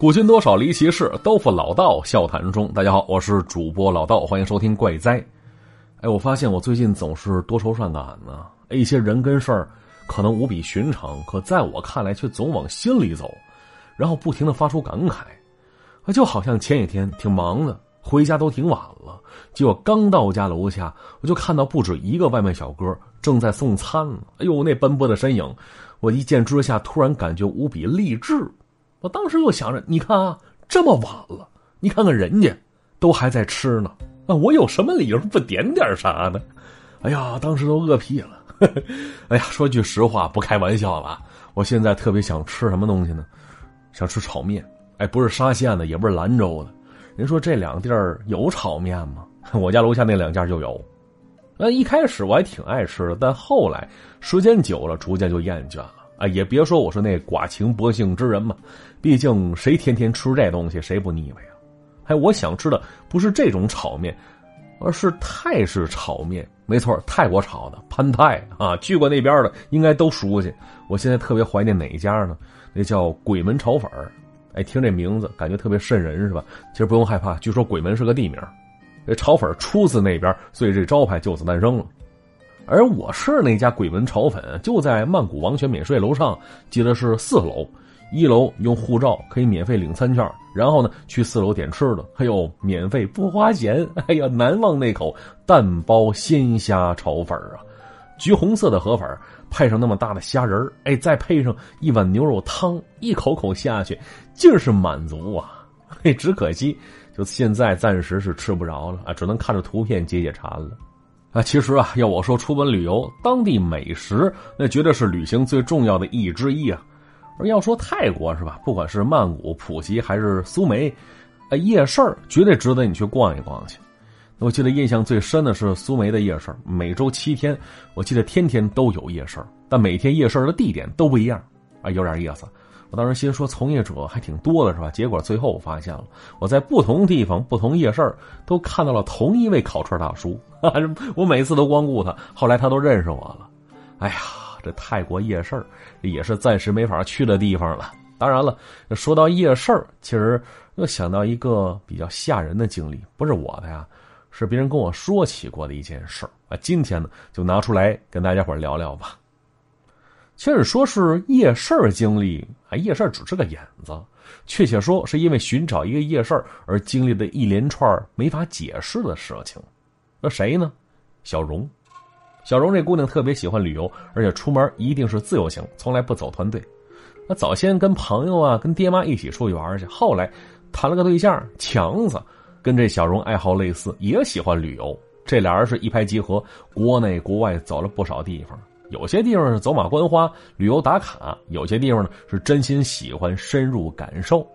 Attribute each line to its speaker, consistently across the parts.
Speaker 1: 古今多少离奇事，都付老道笑谈中。大家好，我是主播老道，欢迎收听怪哉。哎，我发现我最近总是多愁善感呢。一些人跟事儿可能无比寻常，可在我看来却总往心里走，然后不停的发出感慨。就好像前几天挺忙的，回家都挺晚了，结果刚到家楼下，我就看到不止一个外卖小哥正在送餐。哎呦，那奔波的身影，我一见之下突然感觉无比励志。我当时就想着，你看啊，这么晚了，你看看人家都还在吃呢，那我有什么理由不点点啥呢？哎呀，当时都饿屁了。哎呀，说句实话，不开玩笑了，我现在特别想吃什么东西呢？想吃炒面。哎，不是沙县的，也不是兰州的。人说这两地儿有炒面吗？我家楼下那两家就有。那一开始我还挺爱吃的，但后来时间久了，逐渐就厌倦了。啊，也别说我是那寡情薄幸之人嘛，毕竟谁天天吃这东西，谁不腻歪呀？哎，我想吃的不是这种炒面，而是泰式炒面。没错，泰国炒的潘泰啊，去过那边的应该都熟悉。我现在特别怀念哪一家呢？那叫鬼门炒粉哎，听这名字感觉特别瘆人是吧？其实不用害怕，据说鬼门是个地名，这炒粉出自那边，所以这招牌就此诞生了。而我是那家鬼门炒粉，就在曼谷王权免税楼上，记得是四楼。一楼用护照可以免费领餐券，然后呢去四楼点吃的，还有免费不花钱。哎呀，难忘那口蛋包鲜虾炒粉啊！橘红色的河粉配上那么大的虾仁哎，再配上一碗牛肉汤，一口口下去尽是满足啊！嘿，只可惜就现在暂时是吃不着了啊，只能看着图片解解馋了。啊，其实啊，要我说出门旅游，当地美食那绝对是旅行最重要的意义之一啊。而要说泰国是吧，不管是曼谷、普吉还是苏梅，啊，夜市绝对值得你去逛一逛去。我记得印象最深的是苏梅的夜市，每周七天，我记得天天都有夜市，但每天夜市的地点都不一样，啊，有点意思。我当时心说，从业者还挺多的是吧？结果最后我发现了，我在不同地方、不同夜市都看到了同一位烤串大叔。我每次都光顾他，后来他都认识我了。哎呀，这泰国夜市也是暂时没法去的地方了。当然了，说到夜市其实又想到一个比较吓人的经历，不是我的呀，是别人跟我说起过的一件事啊。今天呢，就拿出来跟大家伙聊聊吧。其实说是夜市经历，啊，夜市只是个引子。确切说，是因为寻找一个夜市而经历的一连串没法解释的事情。那谁呢？小荣。小荣这姑娘特别喜欢旅游，而且出门一定是自由行，从来不走团队。那早先跟朋友啊，跟爹妈一起出去玩去。后来谈了个对象强子，跟这小荣爱好类似，也喜欢旅游。这俩人是一拍即合，国内国外走了不少地方。有些地方是走马观花、旅游打卡，有些地方呢是真心喜欢深入感受，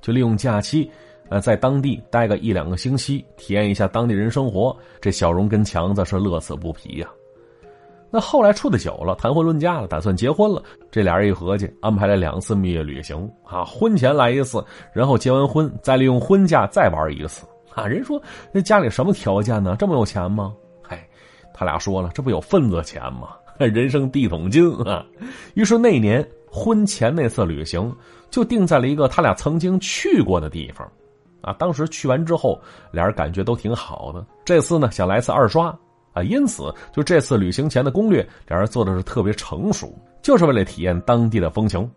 Speaker 1: 就利用假期，呃，在当地待个一两个星期，体验一下当地人生活。这小荣跟强子是乐此不疲呀。那后来处的久了，谈婚论嫁了，打算结婚了。这俩人一合计，安排了两次蜜月旅行啊，婚前来一次，然后结完婚再利用婚假再玩一次啊。人说那家里什么条件呢？这么有钱吗？嗨，他俩说了，这不有份子钱吗？人生第一桶金啊！于是那年婚前那次旅行就定在了一个他俩曾经去过的地方，啊，当时去完之后，俩人感觉都挺好的。这次呢，想来次二刷啊，因此就这次旅行前的攻略，俩人做的是特别成熟，就是为了体验当地的风情。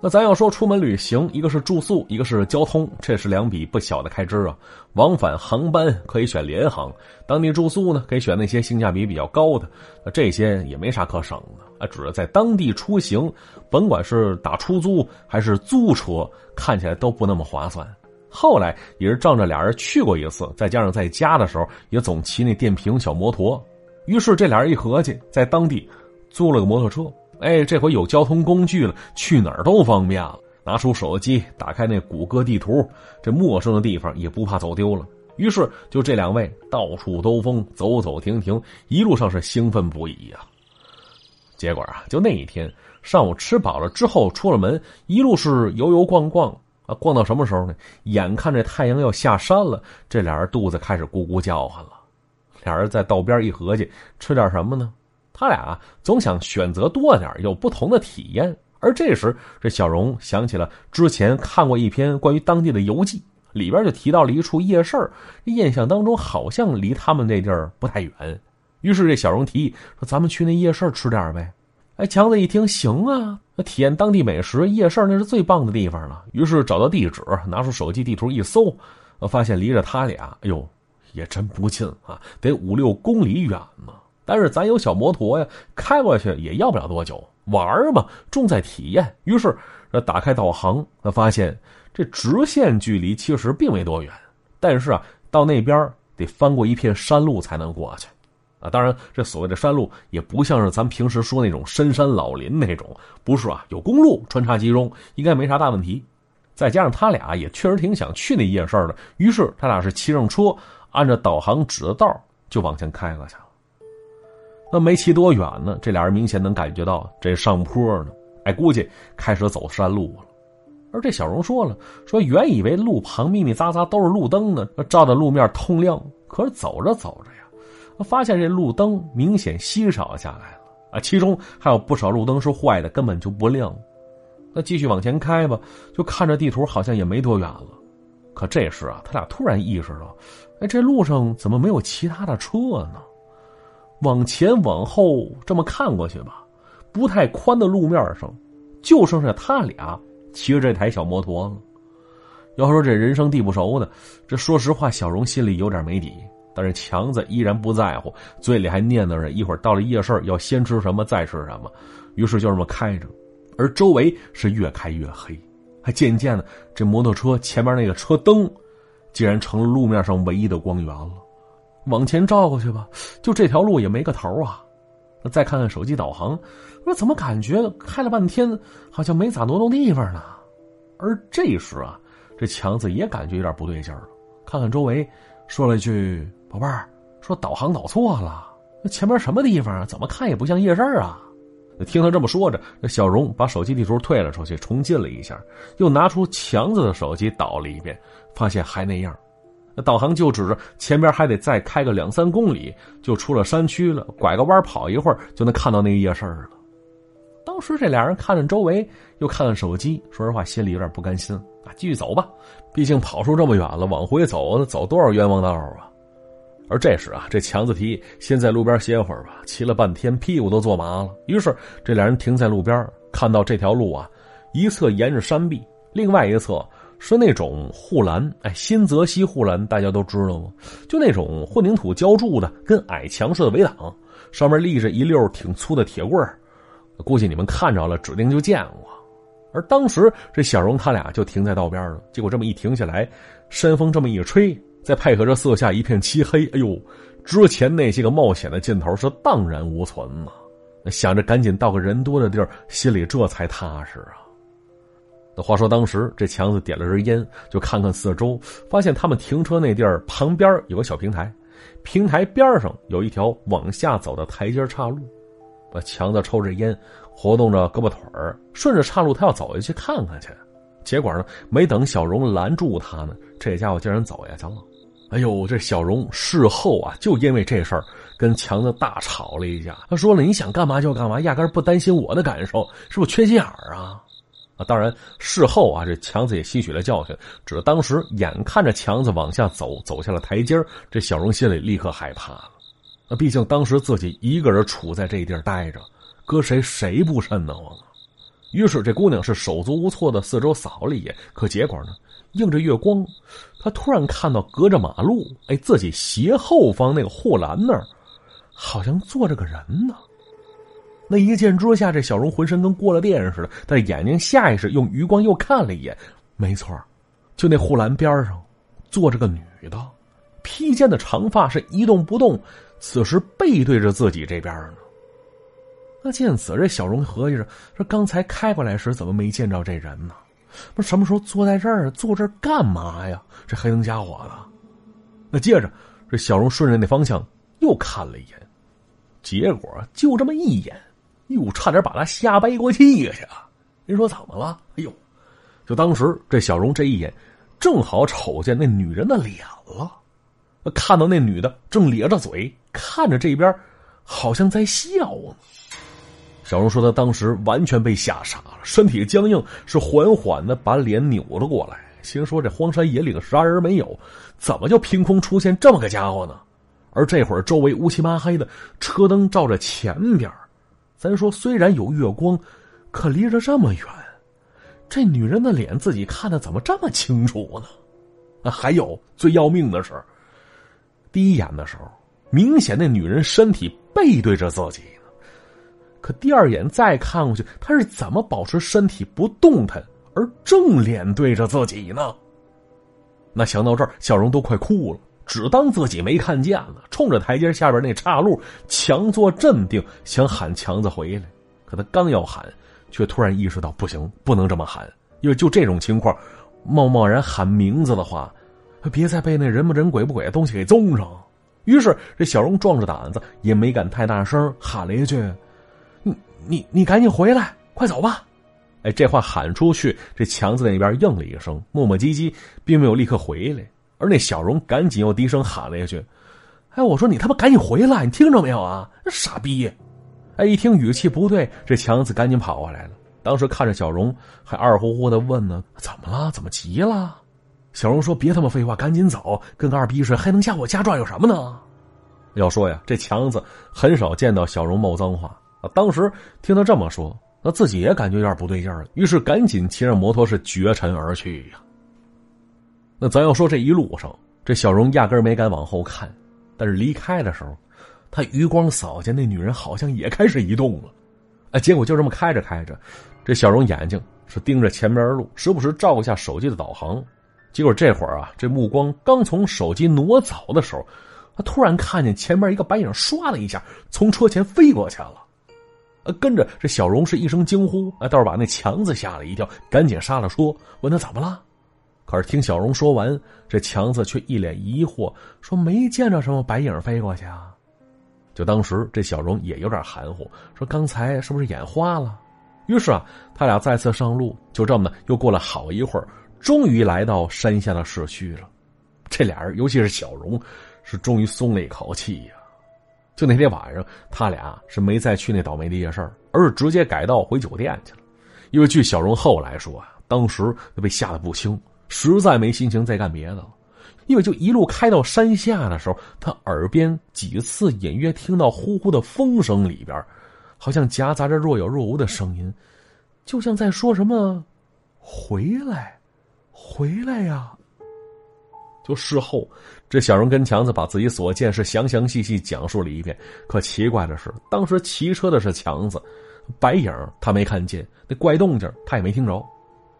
Speaker 1: 那咱要说出门旅行，一个是住宿，一个是交通，这是两笔不小的开支啊。往返航班可以选联航，当地住宿呢可以选那些性价比比较高的，这些也没啥可省的啊。只是在当地出行，甭管是打出租还是租车，看起来都不那么划算。后来也是仗着俩人去过一次，再加上在家的时候也总骑那电瓶小摩托，于是这俩人一合计，在当地租了个摩托车。哎，这回有交通工具了，去哪儿都方便了。拿出手机，打开那谷歌地图，这陌生的地方也不怕走丢了。于是，就这两位到处兜风，走走停停，一路上是兴奋不已呀。结果啊，就那一天上午吃饱了之后，出了门，一路是游游逛逛啊，逛到什么时候呢？眼看这太阳要下山了，这俩人肚子开始咕咕叫唤了。俩人在道边一合计，吃点什么呢？他俩啊总想选择多点有不同的体验，而这时，这小荣想起了之前看过一篇关于当地的游记，里边就提到了一处夜市印象当中好像离他们那地儿不太远。于是这小荣提议说：“咱们去那夜市吃点呗。”哎，强子一听，行啊，那体验当地美食，夜市那是最棒的地方了。于是找到地址，拿出手机地图一搜，发现离着他俩，哎呦，也真不近啊，得五六公里远呢。但是咱有小摩托呀，开过去也要不了多久。玩嘛，重在体验。于是，打开导航，他发现这直线距离其实并没多远，但是啊，到那边得翻过一片山路才能过去。啊，当然，这所谓的山路也不像是咱平时说那种深山老林那种，不是啊，有公路穿插其中，应该没啥大问题。再加上他俩也确实挺想去那夜市的，于是他俩是骑上车，按照导航指的道就往前开过去了。那没骑多远呢，这俩人明显能感觉到这上坡呢，哎，估计开始走山路了。而这小荣说了，说原以为路旁密密匝匝都是路灯呢，照着路面通亮，可是走着走着呀。发现这路灯明显稀少下来了啊，其中还有不少路灯是坏的，根本就不亮。那继续往前开吧，就看着地图好像也没多远了。可这时啊，他俩突然意识到，哎，这路上怎么没有其他的车呢？往前往后这么看过去吧，不太宽的路面上，就剩下他俩骑着这台小摩托了。要说这人生地不熟的，这说实话，小荣心里有点没底。但是强子依然不在乎，嘴里还念叨着一会儿到了夜市要先吃什么再吃什么，于是就这么开着，而周围是越开越黑，还渐渐的这摩托车前面那个车灯，竟然成了路面上唯一的光源了。往前照过去吧，就这条路也没个头啊。再看看手机导航，说怎么感觉开了半天好像没咋挪动地方呢？而这时啊，这强子也感觉有点不对劲儿了，看看周围，说了一句。宝贝儿，说导航导错了，那前面什么地方啊？怎么看也不像夜市啊！听他这么说着，那小荣把手机地图退了出去，重进了一下，又拿出强子的手机导了一遍，发现还那样。那导航就指着前边还得再开个两三公里，就出了山区了。拐个弯跑一会儿，就能看到那个夜市了。当时这俩人看看周围，又看看手机，说实话心里有点不甘心啊！继续走吧，毕竟跑出这么远了，往回走，那走多少冤枉道啊！而这时啊，这强子提议先在路边歇会儿吧，骑了半天，屁股都坐麻了。于是这俩人停在路边，看到这条路啊，一侧沿着山壁，另外一侧是那种护栏。哎，新泽西护栏大家都知道吗？就那种混凝土浇筑的，跟矮墙似的围挡，上面立着一溜挺粗的铁棍儿。估计你们看着了，指定就见过。而当时这小荣他俩就停在道边了，结果这么一停下来，山风这么一吹。再配合着色下一片漆黑，哎呦，之前那些个冒险的劲头是荡然无存呐。想着赶紧到个人多的地儿，心里这才踏实啊。话说当时这强子点了根烟，就看看四周，发现他们停车那地儿旁边有个小平台，平台边上有一条往下走的台阶岔路。那强子抽着烟，活动着胳膊腿儿，顺着岔路他要走下去看看去。结果呢，没等小荣拦住他呢，这家伙竟然走下去了。哎呦，这小荣事后啊，就因为这事儿跟强子大吵了一架。他说了：“你想干嘛就干嘛，压根不担心我的感受，是不是缺心眼儿啊？”啊，当然事后啊，这强子也吸取了教训。只是当时眼看着强子往下走，走下了台阶这小荣心里立刻害怕了。那毕竟当时自己一个人处在这地儿待着，搁谁谁不瘆得慌啊？于是这姑娘是手足无措的四周扫了一眼，可结果呢？映着月光，她突然看到隔着马路，哎，自己斜后方那个护栏那儿，好像坐着个人呢。那一见之下，这小荣浑身跟过了电似的，但眼睛下意识用余光又看了一眼，没错，就那护栏边上坐着个女的，披肩的长发是一动不动，此时背对着自己这边呢。那见此，这小荣合计着：说刚才开过来时怎么没见着这人呢？不是什么时候坐在这儿？坐这儿干嘛呀？这黑灯瞎火的。那接着，这小荣顺着那方向又看了一眼，结果就这么一眼，哟，差点把他吓背过气去啊！您说怎么了？哎呦，就当时这小荣这一眼，正好瞅见那女人的脸了。看到那女的正咧着嘴看着这边，好像在笑呢。小荣说他当时完全被吓傻了，身体僵硬，是缓缓的把脸扭了过来，心说这荒山野岭啥人没有，怎么就凭空出现这么个家伙呢？而这会儿周围乌漆麻黑的，车灯照着前边咱说虽然有月光，可离着这么远，这女人的脸自己看的怎么这么清楚呢？啊，还有最要命的是，第一眼的时候，明显那女人身体背对着自己。可第二眼再看过去，他是怎么保持身体不动弹而正脸对着自己呢？那想到这儿，小荣都快哭了，只当自己没看见了，冲着台阶下边那岔路强作镇定，想喊强子回来。可他刚要喊，却突然意识到不行，不能这么喊，因为就这种情况，贸贸然喊名字的话，别再被那人不人鬼不鬼的东西给踪上。于是这小荣壮着胆子，也没敢太大声喊了一句。你你赶紧回来，快走吧！哎，这话喊出去，这强子那边应了一声，磨磨唧唧，并没有立刻回来。而那小荣赶紧又低声喊了一句：“哎，我说你他妈赶紧回来，你听着没有啊？傻逼！”哎，一听语气不对，这强子赶紧跑过来了。当时看着小荣，还二乎乎的问呢：“怎么了？怎么急了？”小荣说：“别他妈废话，赶紧走，跟个二逼似的，还能加我家转悠什么呢？”要说呀，这强子很少见到小荣冒脏话。啊！当时听他这么说，那自己也感觉有点不对劲了，于是赶紧骑着摩托是绝尘而去呀。那咱要说这一路上，这小荣压根没敢往后看，但是离开的时候，他余光扫见那女人好像也开始移动了，哎，结果就这么开着开着，这小荣眼睛是盯着前面的路，时不时照一下手机的导航，结果这会儿啊，这目光刚从手机挪走的时候，他突然看见前面一个白影唰的一下从车前飞过去了。跟着这小荣是一声惊呼，哎，倒是把那强子吓了一跳，赶紧杀了说：“问他怎么了？”可是听小荣说完，这强子却一脸疑惑，说：“没见着什么白影飞过去啊。”就当时这小荣也有点含糊，说：“刚才是不是眼花了？”于是啊，他俩再次上路，就这么的又过了好一会儿，终于来到山下的市区了。这俩人，尤其是小荣，是终于松了一口气呀。就那天晚上，他俩是没再去那倒霉的夜市而是直接改道回酒店去了。因为据小荣后来说啊，当时被吓得不轻，实在没心情再干别的了。因为就一路开到山下的时候，他耳边几次隐约听到呼呼的风声，里边好像夹杂着若有若无的声音，就像在说什么“回来，回来呀”。就事后，这小荣跟强子把自己所见是详详细细讲述了一遍。可奇怪的是，当时骑车的是强子，白影他没看见，那怪动静他也没听着。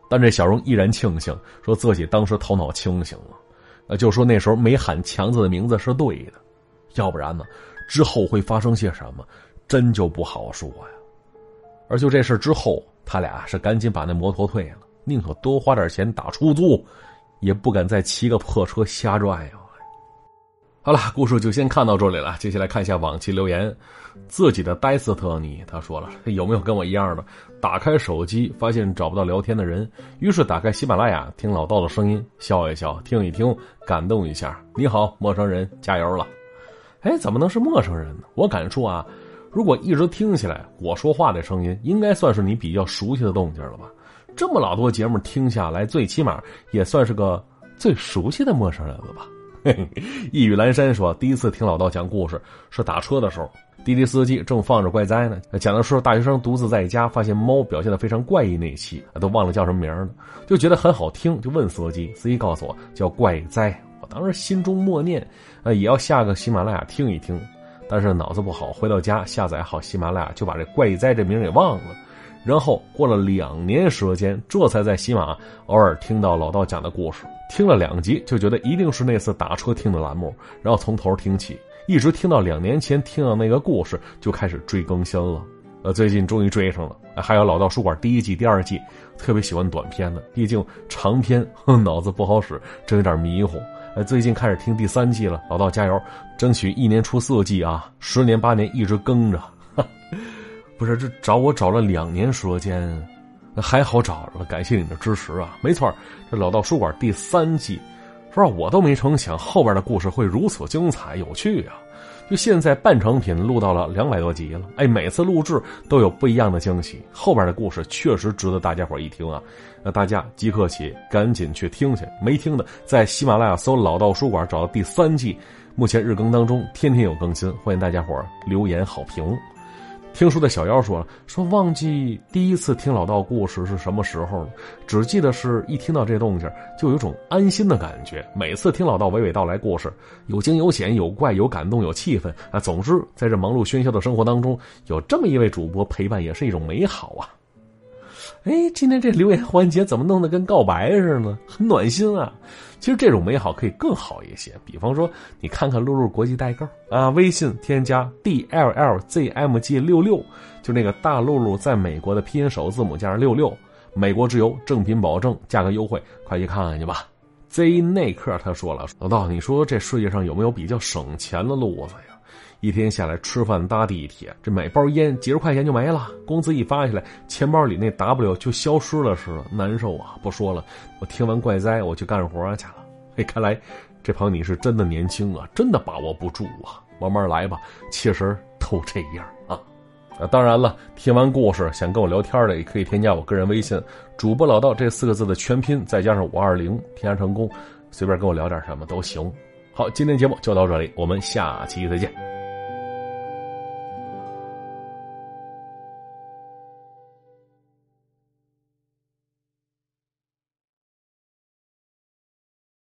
Speaker 1: 但这小荣依然庆幸，说自己当时头脑清醒了，就说那时候没喊强子的名字是对的，要不然呢，之后会发生些什么，真就不好说呀。而就这事之后，他俩是赶紧把那摩托退了，宁可多花点钱打出租。也不敢再骑个破车瞎转悠。好了，故事就先看到这里了。接下来看一下往期留言。自己的戴斯特尼他说了：“有没有跟我一样的？打开手机发现找不到聊天的人，于是打开喜马拉雅听老道的声音，笑一笑，听一听，感动一下。你好，陌生人，加油了！哎，怎么能是陌生人呢？我敢说啊，如果一直听起来我说话的声音，应该算是你比较熟悉的动静了吧？”这么老多节目听下来，最起码也算是个最熟悉的陌生人了吧？一语阑珊说，第一次听老道讲故事是打车的时候，滴滴司机正放着怪哉呢，讲的是大学生独自在家发现猫表现的非常怪异那一期，都忘了叫什么名了，就觉得很好听，就问司机，司机告诉我叫怪哉，我当时心中默念，呃，也要下个喜马拉雅听一听，但是脑子不好，回到家下载好喜马拉雅，就把这怪哉这名给忘了。然后过了两年时间，这才在喜马偶尔听到老道讲的故事，听了两集就觉得一定是那次打车听的栏目，然后从头听起，一直听到两年前听到那个故事就开始追更新了。呃，最近终于追上了。还有老道书馆第一季、第二季，特别喜欢短片的，毕竟长篇脑子不好使，真有点迷糊。呃，最近开始听第三季了，老道加油，争取一年出四季啊，十年八年一直更着。不是这找我找了两年时间，还好找着了，感谢你的支持啊！没错，这老道书馆第三季，说我都没成想后边的故事会如此精彩有趣啊！就现在半成品录到了两百多集了，哎，每次录制都有不一样的惊喜，后边的故事确实值得大家伙一听啊！那大家即刻起，赶紧去听去，没听的在喜马拉雅搜“老道书馆”找到第三季，目前日更当中，天天有更新，欢迎大家伙留言好评。听书的小妖说了：“说忘记第一次听老道故事是什么时候了，只记得是一听到这动静就有种安心的感觉。每次听老道娓娓道来故事，有惊有险，有怪有感动有气氛啊。总之，在这忙碌喧嚣的生活当中，有这么一位主播陪伴，也是一种美好啊。”哎，今天这留言环节怎么弄得跟告白似的，很暖心啊！其实这种美好可以更好一些，比方说你看看露露国际代购啊，微信添加 d l l z m g 六六，就那个大露露在美国的拼音首字母加上六六，美国直邮，正品保证，价格优惠，快去看看去吧。Z 内克他说了，老道，你说这世界上有没有比较省钱的路子呀？一天下来吃饭搭地铁，这买包烟几十块钱就没了，工资一发下来，钱包里那 W 就消失了似的，难受啊！不说了，我听完怪哉，我去干活去了。嘿，看来这朋友你是真的年轻啊，真的把握不住啊，慢慢来吧，其实都这样啊。啊，当然了，听完故事想跟我聊天的也可以添加我个人微信“主播老道”这四个字的全拼，再加上五二零，添加成功，随便跟我聊点什么都行。好，今天节目就到这里，我们下期再见。